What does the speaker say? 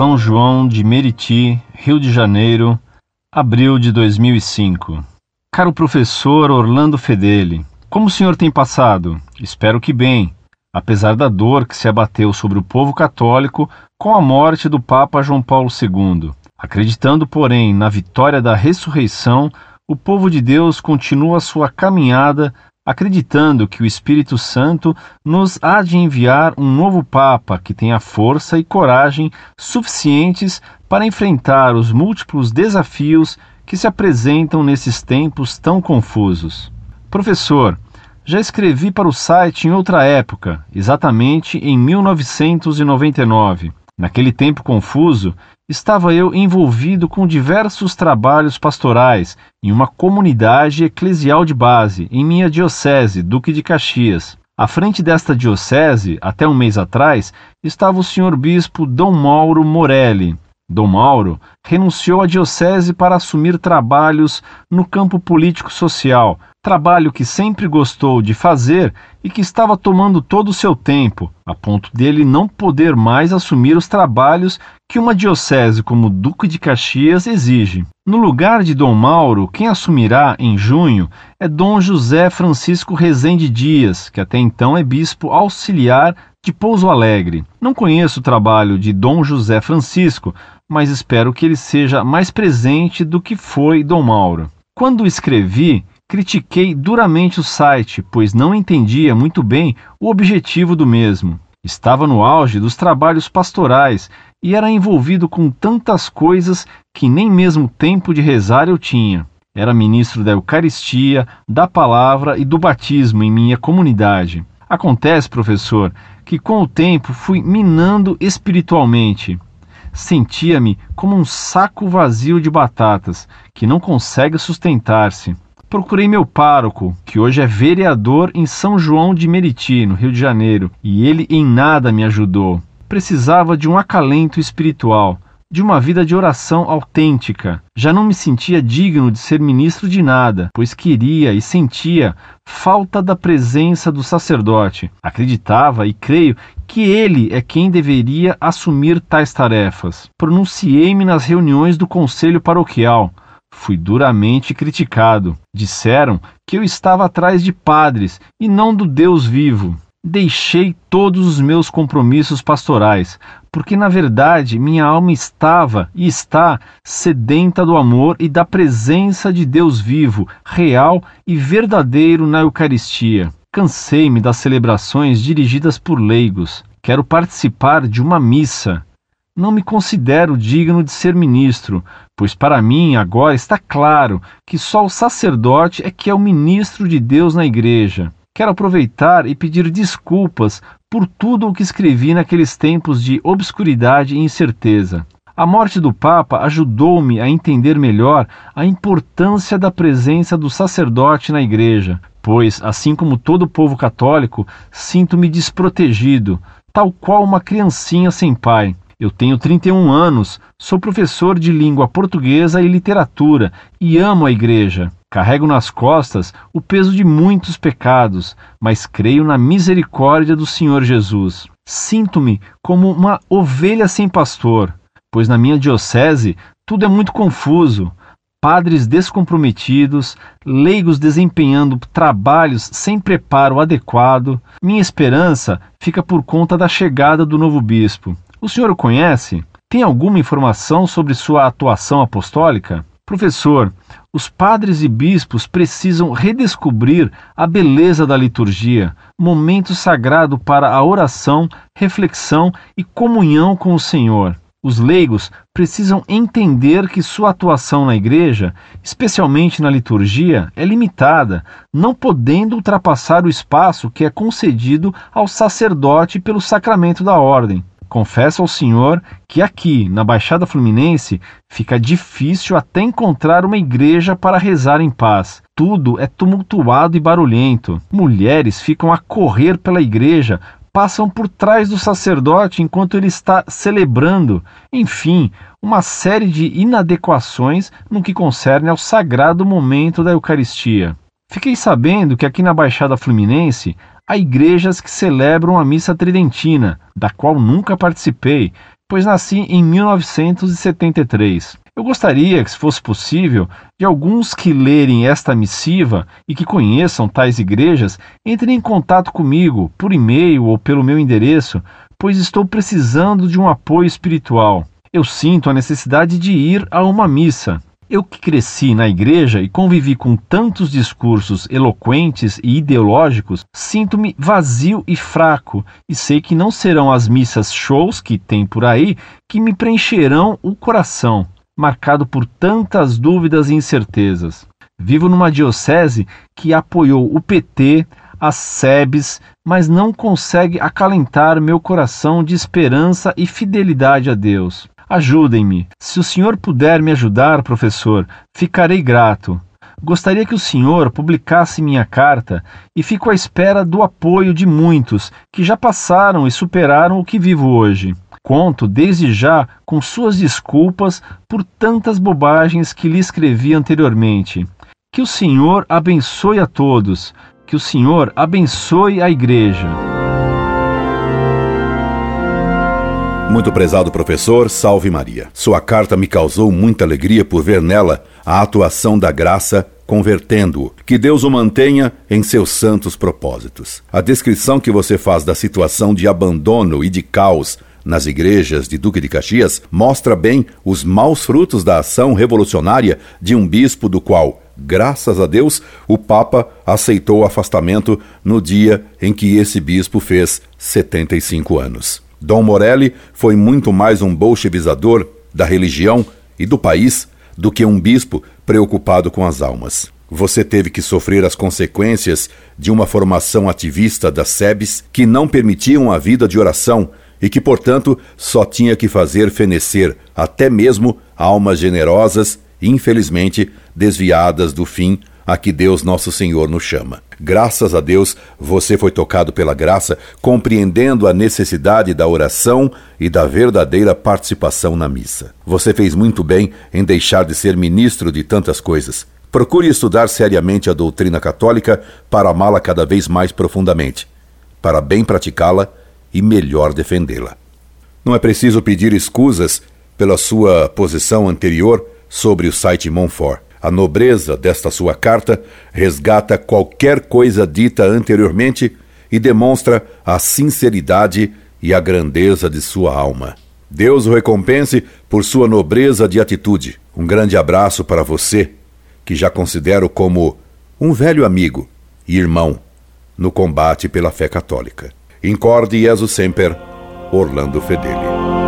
São João de Meriti, Rio de Janeiro, abril de 2005. Caro professor Orlando Fedeli, como o senhor tem passado? Espero que bem, apesar da dor que se abateu sobre o povo católico com a morte do Papa João Paulo II. Acreditando, porém, na vitória da ressurreição, o povo de Deus continua sua caminhada acreditando que o Espírito Santo nos há de enviar um novo Papa que tenha força e coragem suficientes para enfrentar os múltiplos desafios que se apresentam nesses tempos tão confusos. Professor, já escrevi para o site em outra época, exatamente em 1999. Naquele tempo confuso, estava eu envolvido com diversos trabalhos pastorais em uma comunidade eclesial de base, em minha diocese, Duque de Caxias. À frente desta diocese, até um mês atrás, estava o senhor bispo Dom Mauro Morelli. Dom Mauro renunciou à diocese para assumir trabalhos no campo político-social, trabalho que sempre gostou de fazer e que estava tomando todo o seu tempo, a ponto dele não poder mais assumir os trabalhos que uma diocese como Duque de Caxias exige. No lugar de Dom Mauro, quem assumirá em junho é Dom José Francisco Rezende Dias, que até então é bispo auxiliar de Pouso Alegre. Não conheço o trabalho de Dom José Francisco, mas espero que ele seja mais presente do que foi Dom Mauro. Quando escrevi, critiquei duramente o site, pois não entendia muito bem o objetivo do mesmo. Estava no auge dos trabalhos pastorais e era envolvido com tantas coisas que nem mesmo tempo de rezar eu tinha. Era ministro da Eucaristia, da Palavra e do batismo em minha comunidade. Acontece, professor, que com o tempo fui minando espiritualmente. Sentia-me como um saco vazio de batatas que não consegue sustentar-se. Procurei meu pároco, que hoje é vereador em São João de Meriti, no Rio de Janeiro, e ele em nada me ajudou. Precisava de um acalento espiritual, de uma vida de oração autêntica. Já não me sentia digno de ser ministro de nada, pois queria e sentia falta da presença do sacerdote. Acreditava e creio que ele é quem deveria assumir tais tarefas. Pronunciei-me nas reuniões do conselho paroquial Fui duramente criticado. Disseram que eu estava atrás de padres e não do Deus vivo. Deixei todos os meus compromissos pastorais, porque na verdade minha alma estava e está sedenta do amor e da presença de Deus vivo, real e verdadeiro na Eucaristia. Cansei-me das celebrações dirigidas por leigos. Quero participar de uma missa. Não me considero digno de ser ministro, pois para mim agora está claro que só o sacerdote é que é o ministro de Deus na igreja. Quero aproveitar e pedir desculpas por tudo o que escrevi naqueles tempos de obscuridade e incerteza. A morte do Papa ajudou-me a entender melhor a importância da presença do sacerdote na igreja, pois, assim como todo povo católico, sinto-me desprotegido, tal qual uma criancinha sem pai. Eu tenho 31 anos, sou professor de língua portuguesa e literatura e amo a igreja. Carrego nas costas o peso de muitos pecados, mas creio na misericórdia do Senhor Jesus. Sinto-me como uma ovelha sem pastor, pois na minha diocese tudo é muito confuso. Padres descomprometidos, leigos desempenhando trabalhos sem preparo adequado. Minha esperança fica por conta da chegada do novo bispo. O senhor o conhece? Tem alguma informação sobre sua atuação apostólica? Professor, os padres e bispos precisam redescobrir a beleza da liturgia, momento sagrado para a oração, reflexão e comunhão com o Senhor. Os leigos precisam entender que sua atuação na igreja, especialmente na liturgia, é limitada, não podendo ultrapassar o espaço que é concedido ao sacerdote pelo sacramento da ordem. Confesso ao senhor que aqui, na Baixada Fluminense, fica difícil até encontrar uma igreja para rezar em paz. Tudo é tumultuado e barulhento. Mulheres ficam a correr pela igreja, passam por trás do sacerdote enquanto ele está celebrando. Enfim, uma série de inadequações no que concerne ao sagrado momento da Eucaristia. Fiquei sabendo que aqui na Baixada Fluminense há igrejas que celebram a missa tridentina, da qual nunca participei. pois nasci em 1973. Eu gostaria que, se fosse possível, de alguns que lerem esta missiva e que conheçam tais igrejas entrem em contato comigo por e-mail ou pelo meu endereço, pois estou precisando de um apoio espiritual. Eu sinto a necessidade de ir a uma missa. Eu que cresci na igreja e convivi com tantos discursos eloquentes e ideológicos, sinto-me vazio e fraco e sei que não serão as missas shows que tem por aí que me preencherão o coração, marcado por tantas dúvidas e incertezas. Vivo numa diocese que apoiou o PT, as SEBs, mas não consegue acalentar meu coração de esperança e fidelidade a Deus. Ajudem-me. Se o senhor puder me ajudar, professor, ficarei grato. Gostaria que o senhor publicasse minha carta e fico à espera do apoio de muitos que já passaram e superaram o que vivo hoje. Conto desde já com suas desculpas por tantas bobagens que lhe escrevi anteriormente. Que o Senhor abençoe a todos, que o Senhor abençoe a Igreja. Muito prezado professor, salve Maria. Sua carta me causou muita alegria por ver nela a atuação da graça convertendo-o. Que Deus o mantenha em seus santos propósitos. A descrição que você faz da situação de abandono e de caos nas igrejas de Duque de Caxias mostra bem os maus frutos da ação revolucionária de um bispo do qual, graças a Deus, o Papa aceitou o afastamento no dia em que esse bispo fez 75 anos. Dom Morelli foi muito mais um bolchevizador da religião e do país do que um bispo preocupado com as almas. Você teve que sofrer as consequências de uma formação ativista das SEBs que não permitiam a vida de oração e que, portanto, só tinha que fazer fenecer até mesmo almas generosas, infelizmente desviadas do fim a que Deus Nosso Senhor nos chama. Graças a Deus, você foi tocado pela graça, compreendendo a necessidade da oração e da verdadeira participação na missa. Você fez muito bem em deixar de ser ministro de tantas coisas. Procure estudar seriamente a doutrina católica para amá-la cada vez mais profundamente, para bem praticá-la e melhor defendê-la. Não é preciso pedir escusas pela sua posição anterior sobre o site Monfort. A nobreza desta sua carta resgata qualquer coisa dita anteriormente e demonstra a sinceridade e a grandeza de sua alma. Deus o recompense por sua nobreza de atitude. Um grande abraço para você, que já considero como um velho amigo e irmão no combate pela fé católica. Incorde Jesus Semper, Orlando Fedeli.